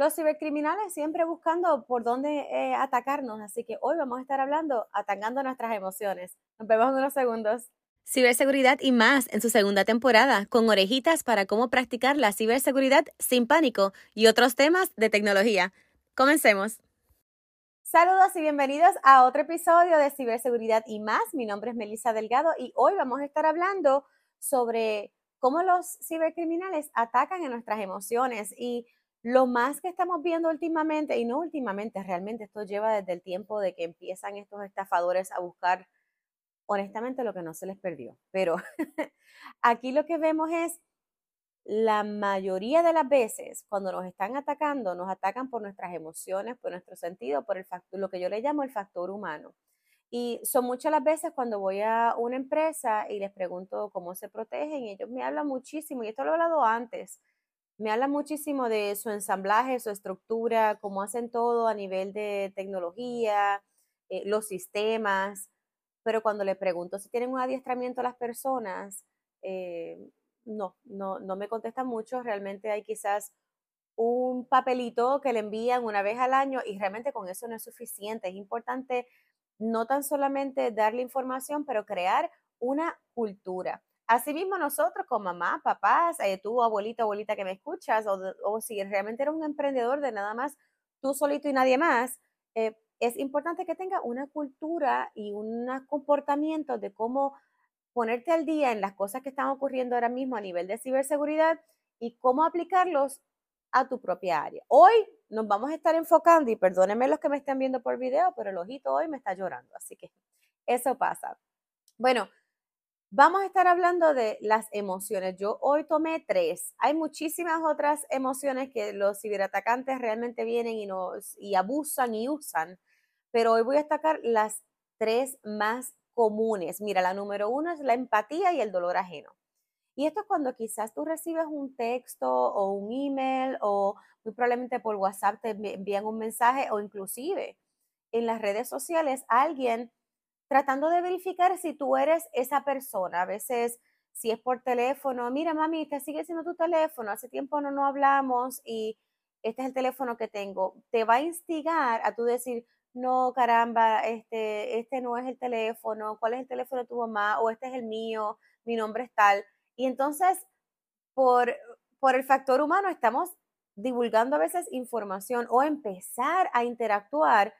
los cibercriminales siempre buscando por dónde eh, atacarnos, así que hoy vamos a estar hablando atacando nuestras emociones. Nos vemos en unos segundos. Ciberseguridad y más en su segunda temporada, con orejitas para cómo practicar la ciberseguridad sin pánico y otros temas de tecnología. Comencemos. Saludos y bienvenidos a otro episodio de Ciberseguridad y más. Mi nombre es Melissa Delgado y hoy vamos a estar hablando sobre cómo los cibercriminales atacan en nuestras emociones y lo más que estamos viendo últimamente, y no últimamente, realmente esto lleva desde el tiempo de que empiezan estos estafadores a buscar, honestamente, lo que no se les perdió. Pero aquí lo que vemos es, la mayoría de las veces, cuando nos están atacando, nos atacan por nuestras emociones, por nuestro sentido, por el factor, lo que yo le llamo el factor humano. Y son muchas las veces cuando voy a una empresa y les pregunto cómo se protegen, ellos me hablan muchísimo, y esto lo he hablado antes, me habla muchísimo de su ensamblaje, su estructura, cómo hacen todo a nivel de tecnología, eh, los sistemas, pero cuando le pregunto si tienen un adiestramiento a las personas, eh, no, no, no me contestan mucho, realmente hay quizás un papelito que le envían una vez al año y realmente con eso no es suficiente. Es importante no tan solamente darle información, pero crear una cultura. Asimismo, nosotros con mamá, papás, eh, tú, abuelita, abuelita que me escuchas, o, si realmente eres un emprendedor de nada más tú solito y nadie más, eh, es importante que tenga una cultura y un comportamiento de cómo ponerte al día en las cosas que están ocurriendo ahora mismo a nivel de ciberseguridad y cómo aplicarlos a tu propia área. Hoy nos vamos a estar enfocando, y perdónenme los que me estén viendo por video, pero el ojito hoy me está llorando, así que eso pasa. Bueno, Vamos a estar hablando de las emociones. Yo hoy tomé tres. Hay muchísimas otras emociones que los ciberatacantes realmente vienen y, nos, y abusan y usan, pero hoy voy a destacar las tres más comunes. Mira, la número uno es la empatía y el dolor ajeno. Y esto es cuando quizás tú recibes un texto o un email o muy probablemente por WhatsApp te envían un mensaje o inclusive en las redes sociales alguien tratando de verificar si tú eres esa persona. A veces, si es por teléfono, mira, mami, te sigue siendo tu teléfono, hace tiempo no, no hablamos y este es el teléfono que tengo. Te va a instigar a tú decir, no, caramba, este, este no es el teléfono, ¿cuál es el teléfono de tu mamá? O este es el mío, mi nombre es tal. Y entonces, por, por el factor humano, estamos divulgando a veces información o empezar a interactuar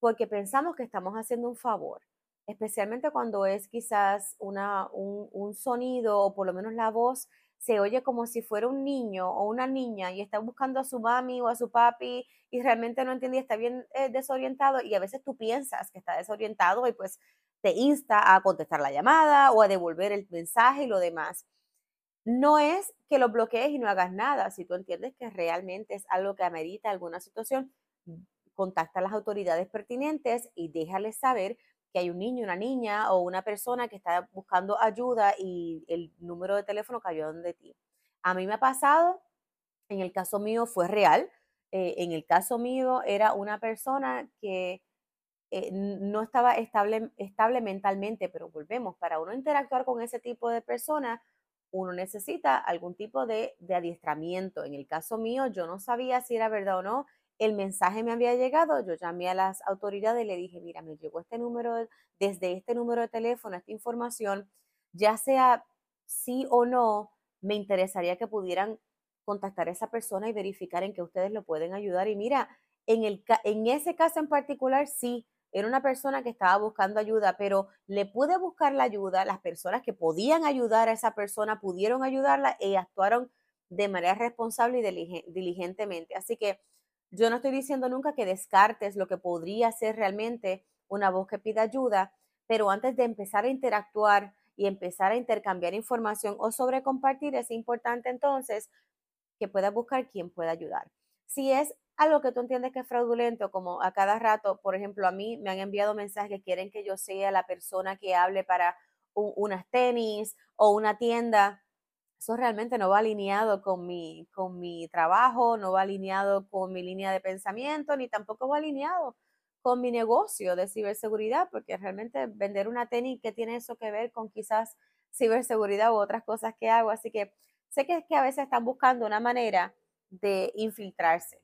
porque pensamos que estamos haciendo un favor especialmente cuando es quizás una, un, sonido o por lo menos la voz se oye como si fuera un niño o una niña y está buscando a su mami o a su papi y realmente no entiende y está bien eh, desorientado y a veces tú piensas que está desorientado y pues te insta a contestar la llamada o a devolver el mensaje y lo demás. No es que lo bloquees y no hagas nada. Si tú entiendes que realmente es algo que amerita alguna situación, contacta a las autoridades pertinentes y déjales saber que hay un niño, una niña o una persona que está buscando ayuda y el número de teléfono cayó donde ti. A mí me ha pasado, en el caso mío fue real, eh, en el caso mío era una persona que eh, no estaba estable, mentalmente, pero volvemos, para uno interactuar con ese tipo de persona, uno necesita algún tipo de adiestramiento. En el caso mío, yo no sabía si era verdad o no, el mensaje me había llegado, yo llamé a las autoridades y le dije, mira, me llegó este número, desde este número de teléfono, esta información, ya sea sí o no, me interesaría que pudieran contactar a esa persona y verificar en que ustedes lo pueden ayudar. Y mira, en, el, en ese caso en particular, sí, era una persona que estaba buscando ayuda, pero le pude buscar la ayuda, las personas que podían ayudar a esa persona pudieron ayudarla y actuaron de manera responsable y diligentemente. Así que yo no estoy diciendo nunca que descartes lo que podría ser realmente una voz que pida ayuda, pero antes de empezar a interactuar y empezar a intercambiar información o sobre compartir, es importante entonces que puedas buscar quien pueda ayudar. Si es algo que tú entiendes que es fraudulento, como a cada rato, por ejemplo, a mí me han enviado mensajes que quieren que yo sea la persona que hable para unas tenis o una tienda eso realmente no va alineado con mi, con mi trabajo, no va alineado con mi línea de pensamiento, ni tampoco va alineado con mi negocio de ciberseguridad, porque realmente vender una tenis que tiene eso que ver con quizás ciberseguridad u otras cosas que hago. Así que sé que es que a veces están buscando una manera de infiltrarse.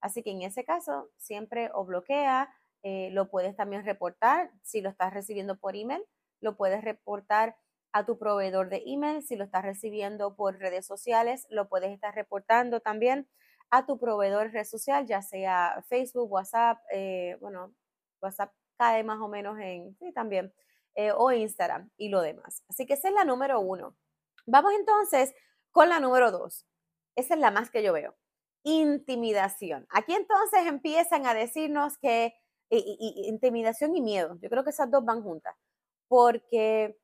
Así que en ese caso, siempre o bloquea, eh, lo puedes también reportar si lo estás recibiendo por email, lo puedes reportar a tu proveedor de email, si lo estás recibiendo por redes sociales, lo puedes estar reportando también a tu proveedor de red social, ya sea Facebook, WhatsApp, eh, bueno, WhatsApp cae más o menos en, sí, también, eh, o Instagram y lo demás. Así que esa es la número uno. Vamos entonces con la número dos. Esa es la más que yo veo. Intimidación. Aquí entonces empiezan a decirnos que intimidación y miedo. Yo creo que esas dos van juntas. Porque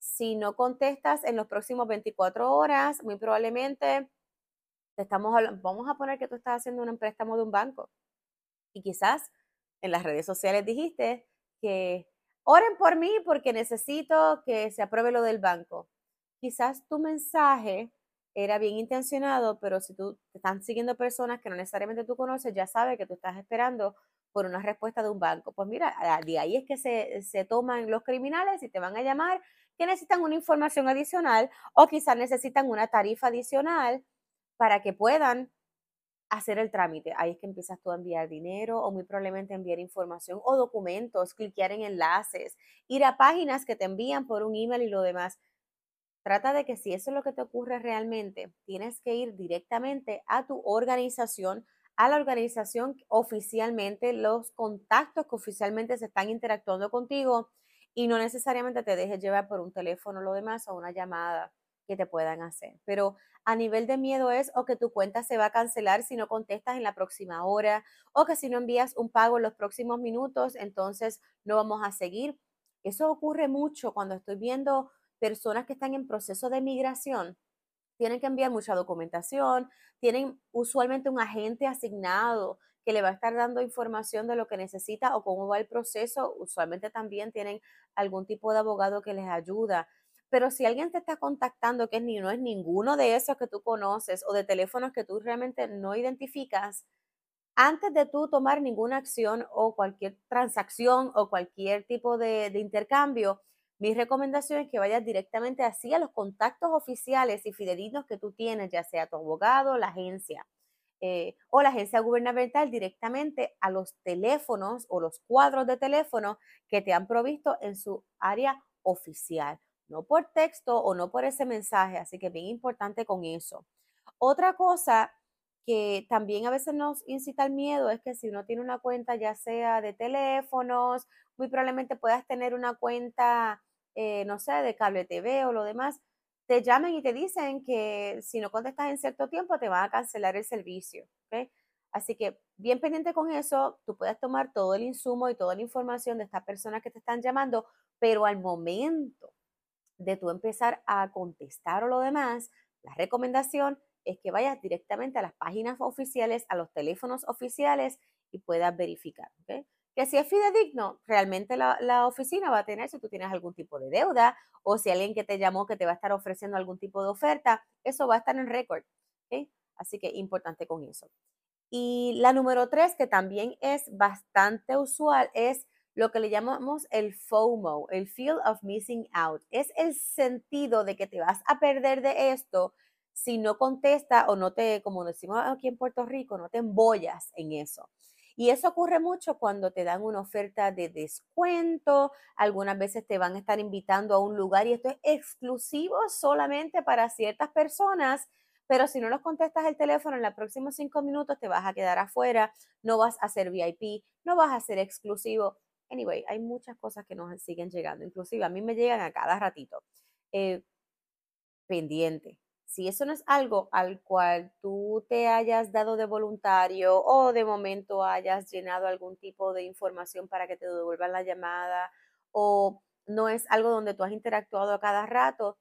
si no contestas en los próximos 24 horas, muy probablemente te estamos vamos a poner que tú estás haciendo un préstamo de un banco. Y quizás en las redes sociales dijiste que oren por mí porque necesito que se apruebe lo del banco. Quizás tu mensaje era bien intencionado, pero si tú te están siguiendo personas que no necesariamente tú conoces, ya sabes que tú estás esperando por una respuesta de un banco. Pues mira, de ahí es que se, se toman los criminales y te van a llamar que necesitan una información adicional o quizás necesitan una tarifa adicional para que puedan hacer el trámite. Ahí es que empiezas tú a enviar dinero o muy probablemente enviar información o documentos, cliquear en enlaces, ir a páginas que te envían por un email y lo demás. Trata de que si eso es lo que te ocurre realmente, tienes que ir directamente a tu organización, a la organización oficialmente, los contactos que oficialmente se están interactuando contigo y no necesariamente te dejes llevar por un teléfono o lo demás o una llamada que te puedan hacer. Pero a nivel de miedo es o que tu cuenta se va a cancelar si no contestas en la próxima hora o que si no envías un pago en los próximos minutos, entonces no vamos a seguir. Eso ocurre mucho cuando estoy viendo personas que están en proceso de migración. Tienen que enviar mucha documentación, tienen usualmente un agente asignado le va a estar dando información de lo que necesita o cómo va el proceso. Usualmente también tienen algún tipo de abogado que les ayuda. Pero si alguien te está contactando que ni, no es ninguno de esos que tú conoces o de teléfonos que tú realmente no identificas, antes de tú tomar ninguna acción o cualquier transacción o cualquier tipo de, intercambio, mi recomendación es que vayas directamente así a los contactos oficiales y fidedignos que tú tienes, ya sea tu abogado, la agencia eh, o la agencia gubernamental, directamente a los teléfonos o los cuadros de teléfono que te han provisto en su área oficial no por texto o no por ese mensaje, así que bien importante con eso. Otra cosa que también a veces nos incita al miedo es que si uno tiene una cuenta ya sea de teléfonos, muy probablemente puedas tener una cuenta, eh, no sé, de cable TV o lo demás, te llamen y te dicen que si no contestas en cierto tiempo te van a cancelar el servicio. Así que bien pendiente con eso, tú puedes tomar todo el insumo y toda la información de estas personas que te están llamando, pero al momento de tú empezar a contestar o lo demás, la recomendación es que vayas directamente a las páginas oficiales, a los teléfonos oficiales y puedas verificar. Que si es fidedigno, realmente la, oficina va a tener, si tú tienes algún tipo de deuda o si alguien que te llamó que te va a estar ofreciendo algún tipo de oferta, eso va a estar en récord. Así que importante con eso. Y la número tres, que también es bastante usual, es lo que le llamamos el FOMO, el Feel of Missing Out. Es el sentido de que te vas a perder de esto si no contesta o no te, como decimos aquí en Puerto Rico, no te embollas en eso. Y eso ocurre mucho cuando te dan una oferta de descuento, algunas veces te van a estar invitando a un lugar y esto es exclusivo solamente para ciertas personas, pero si no nos contestas el teléfono en los próximos cinco minutos te vas a quedar afuera, no vas a ser VIP, no vas a ser exclusivo. Anyway, hay muchas cosas que nos siguen llegando, inclusive a mí me llegan a cada ratito. Eh, pendiente. Si eso no es algo al cual tú te hayas dado de voluntario o de momento hayas llenado algún tipo de información para que te devuelvan la llamada o no es algo donde tú has interactuado a cada rato,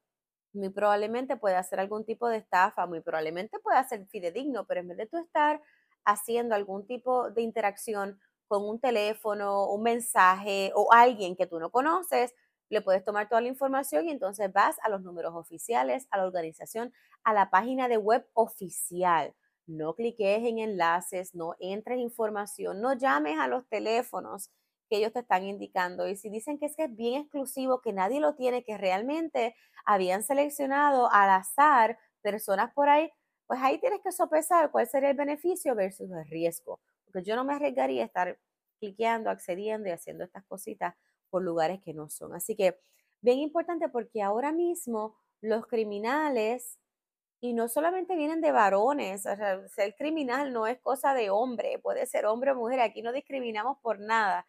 muy probablemente puede ser algún tipo de estafa, muy probablemente puede ser fidedigno, pero en vez de tú estar haciendo algún tipo de interacción con un teléfono, un mensaje o alguien que tú no conoces, le puedes tomar toda la información y entonces vas a los números oficiales, a la organización, a la página de web oficial. No cliques en enlaces, no entres información, no llames a los teléfonos que ellos te están indicando. Y si dicen que es que es bien exclusivo, que nadie lo tiene, que realmente habían seleccionado al azar personas por ahí, pues ahí tienes que sopesar cuál sería el beneficio versus el riesgo, porque yo no me arriesgaría a estar cliqueando, accediendo y haciendo estas cositas por lugares que no son. Así que bien importante porque ahora mismo los criminales, y no solamente vienen de varones, o sea, ser criminal no es cosa de hombre, puede ser hombre o mujer, aquí no discriminamos por nada.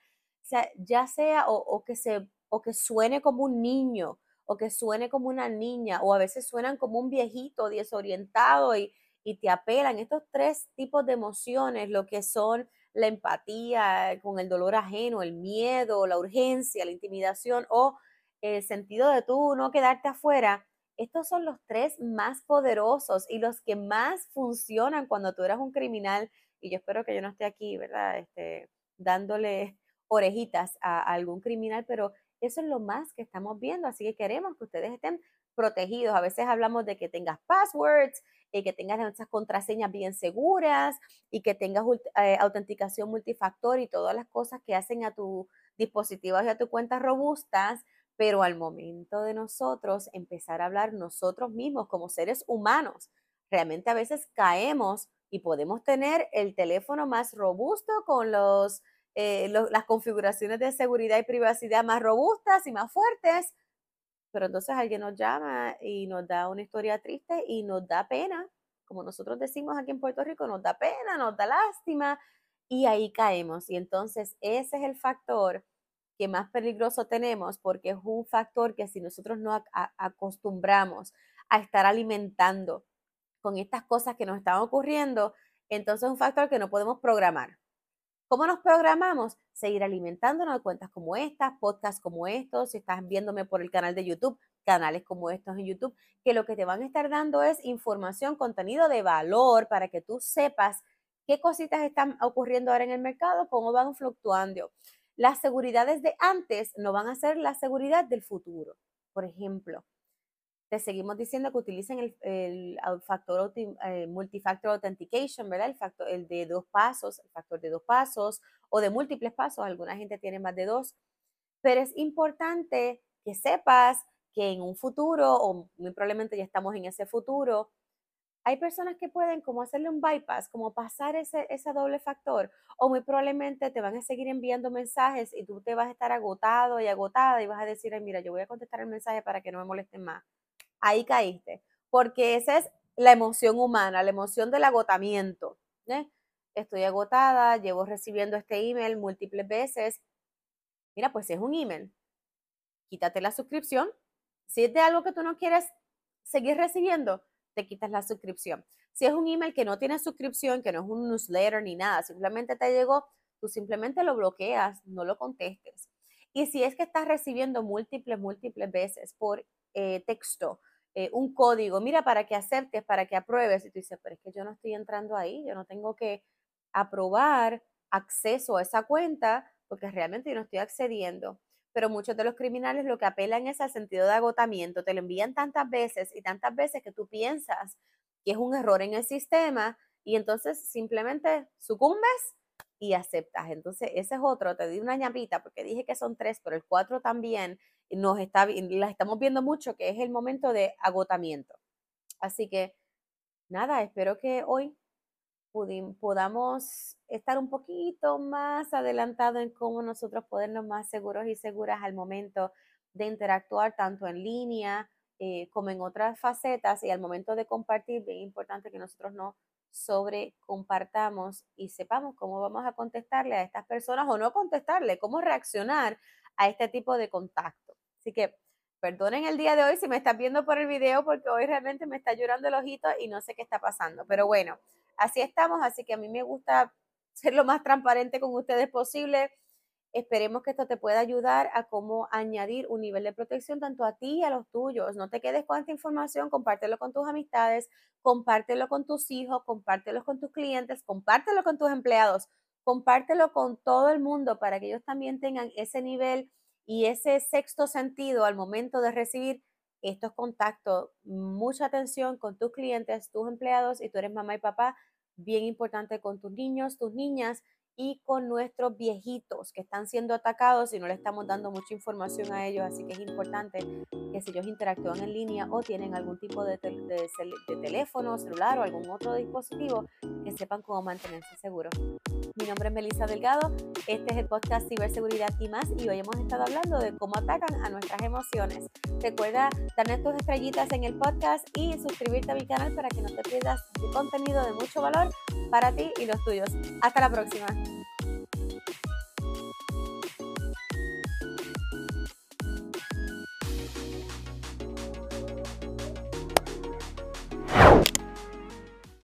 Ya sea o, que se, o que suene como un niño, o que suene como una niña, o a veces suenan como un viejito desorientado y, y te apelan. Estos tres tipos de emociones, lo que son la empatía con el dolor ajeno, el miedo, la urgencia, la intimidación o el sentido de tú no quedarte afuera, estos son los tres más poderosos y los que más funcionan cuando tú eres un criminal. Y yo espero que yo no esté aquí, ¿verdad? Este, dándole orejitas a algún criminal, pero eso es lo más que estamos viendo, así que queremos que ustedes estén protegidos. A veces hablamos de que tengas passwords y que tengas esas contraseñas bien seguras y que tengas eh, autenticación multifactor y todas las cosas que hacen a tu dispositivos y a tu cuentas robustas, pero al momento de nosotros empezar a hablar nosotros mismos como seres humanos, realmente a veces caemos y podemos tener el teléfono más robusto con los eh, las configuraciones de seguridad y privacidad más robustas y más fuertes, pero entonces alguien nos llama y nos da una historia triste y nos da pena, como nosotros decimos aquí en Puerto Rico, nos da pena, nos da lástima y ahí caemos. Y entonces ese es el factor que más peligroso tenemos porque es un factor que si nosotros no acostumbramos a estar alimentando con estas cosas que nos están ocurriendo, entonces es un factor que no podemos programar. ¿Cómo nos programamos? Seguir alimentándonos de cuentas como estas, podcasts como estos, si estás viéndome por el canal de YouTube, canales como estos en YouTube, que lo que te van a estar dando es información, contenido de valor para que tú sepas qué cositas están ocurriendo ahora en el mercado, cómo van fluctuando. Las seguridades de antes no van a ser la seguridad del futuro. Por ejemplo, te seguimos diciendo que utilicen el, el, factor eh, multifactor authentication, ¿verdad? El factor el de dos pasos, el factor de dos pasos o de múltiples pasos. Alguna gente tiene más de dos. Pero es importante que sepas que en un futuro, o muy probablemente ya estamos en ese futuro, hay personas que pueden como hacerle un bypass, como pasar ese, ese doble factor, o muy probablemente te van a seguir enviando mensajes y tú te vas a estar agotado y agotada y vas a decir, mira, yo voy a contestar el mensaje para que no me molesten más ahí caíste, porque esa es la emoción humana, la emoción del agotamiento. Estoy agotada, llevo recibiendo este email múltiples veces. Mira, pues si es un email, quítate la suscripción. Si es de algo que tú no quieres seguir recibiendo, te quitas la suscripción. Si es un email que no tiene suscripción, que no es un newsletter ni nada, simplemente te llegó, tú simplemente lo bloqueas, no lo contestes. Y si es que estás recibiendo múltiples, múltiples veces por eh, texto eh, un código, mira, para que aceptes, para que apruebes. Y tú dices, pero es que yo no estoy entrando ahí, yo no tengo que aprobar acceso a esa cuenta porque realmente yo no estoy accediendo. Pero muchos de los criminales lo que apelan es al sentido de agotamiento. Te lo envían tantas veces y tantas veces que tú piensas que es un error en el sistema y entonces simplemente sucumbes y aceptas. Entonces, ese es otro, te di una ñapita porque dije que son tres, pero el cuatro también nos está, las estamos viendo mucho, que es el momento de agotamiento. Así que, nada, espero que hoy podamos estar un poquito más adelantado en cómo nosotros podernos más seguros y seguras al momento de interactuar tanto en línea eh, como en otras facetas y al momento de compartir, bien importante que nosotros no sobre compartamos y sepamos cómo vamos a contestarle a estas personas o no contestarle, cómo reaccionar a este tipo de contacto. Así que perdonen el día de hoy si me estás viendo por el video porque hoy realmente me está llorando el ojito y no sé qué está pasando. Pero bueno, así estamos, así que a mí me gusta ser lo más transparente con ustedes posible. Esperemos que esto te pueda ayudar a cómo añadir un nivel de protección tanto a ti y a los tuyos. No te quedes con esta información, compártelo con tus amistades, compártelo con tus hijos, compártelo con tus clientes, compártelo con tus empleados, compártelo con todo el mundo para que ellos también tengan ese nivel y ese sexto sentido al momento de recibir estos contactos. Mucha atención con tus clientes, tus empleados y tú eres mamá y papá, bien importante con tus niños, tus niñas y con nuestros viejitos que están siendo atacados y no le estamos dando mucha información a ellos, así que es importante que si ellos interactúan en línea o tienen algún tipo de, de teléfono, celular o algún otro dispositivo, que sepan cómo mantenerse seguros. Mi nombre es Melissa Delgado, este es el podcast Ciberseguridad y más y hoy hemos estado hablando de cómo atacan a nuestras emociones. Recuerda darle tus estrellitas en el podcast y suscribirte a mi canal para que no te pierdas de contenido de mucho valor para ti y los tuyos. Hasta la próxima.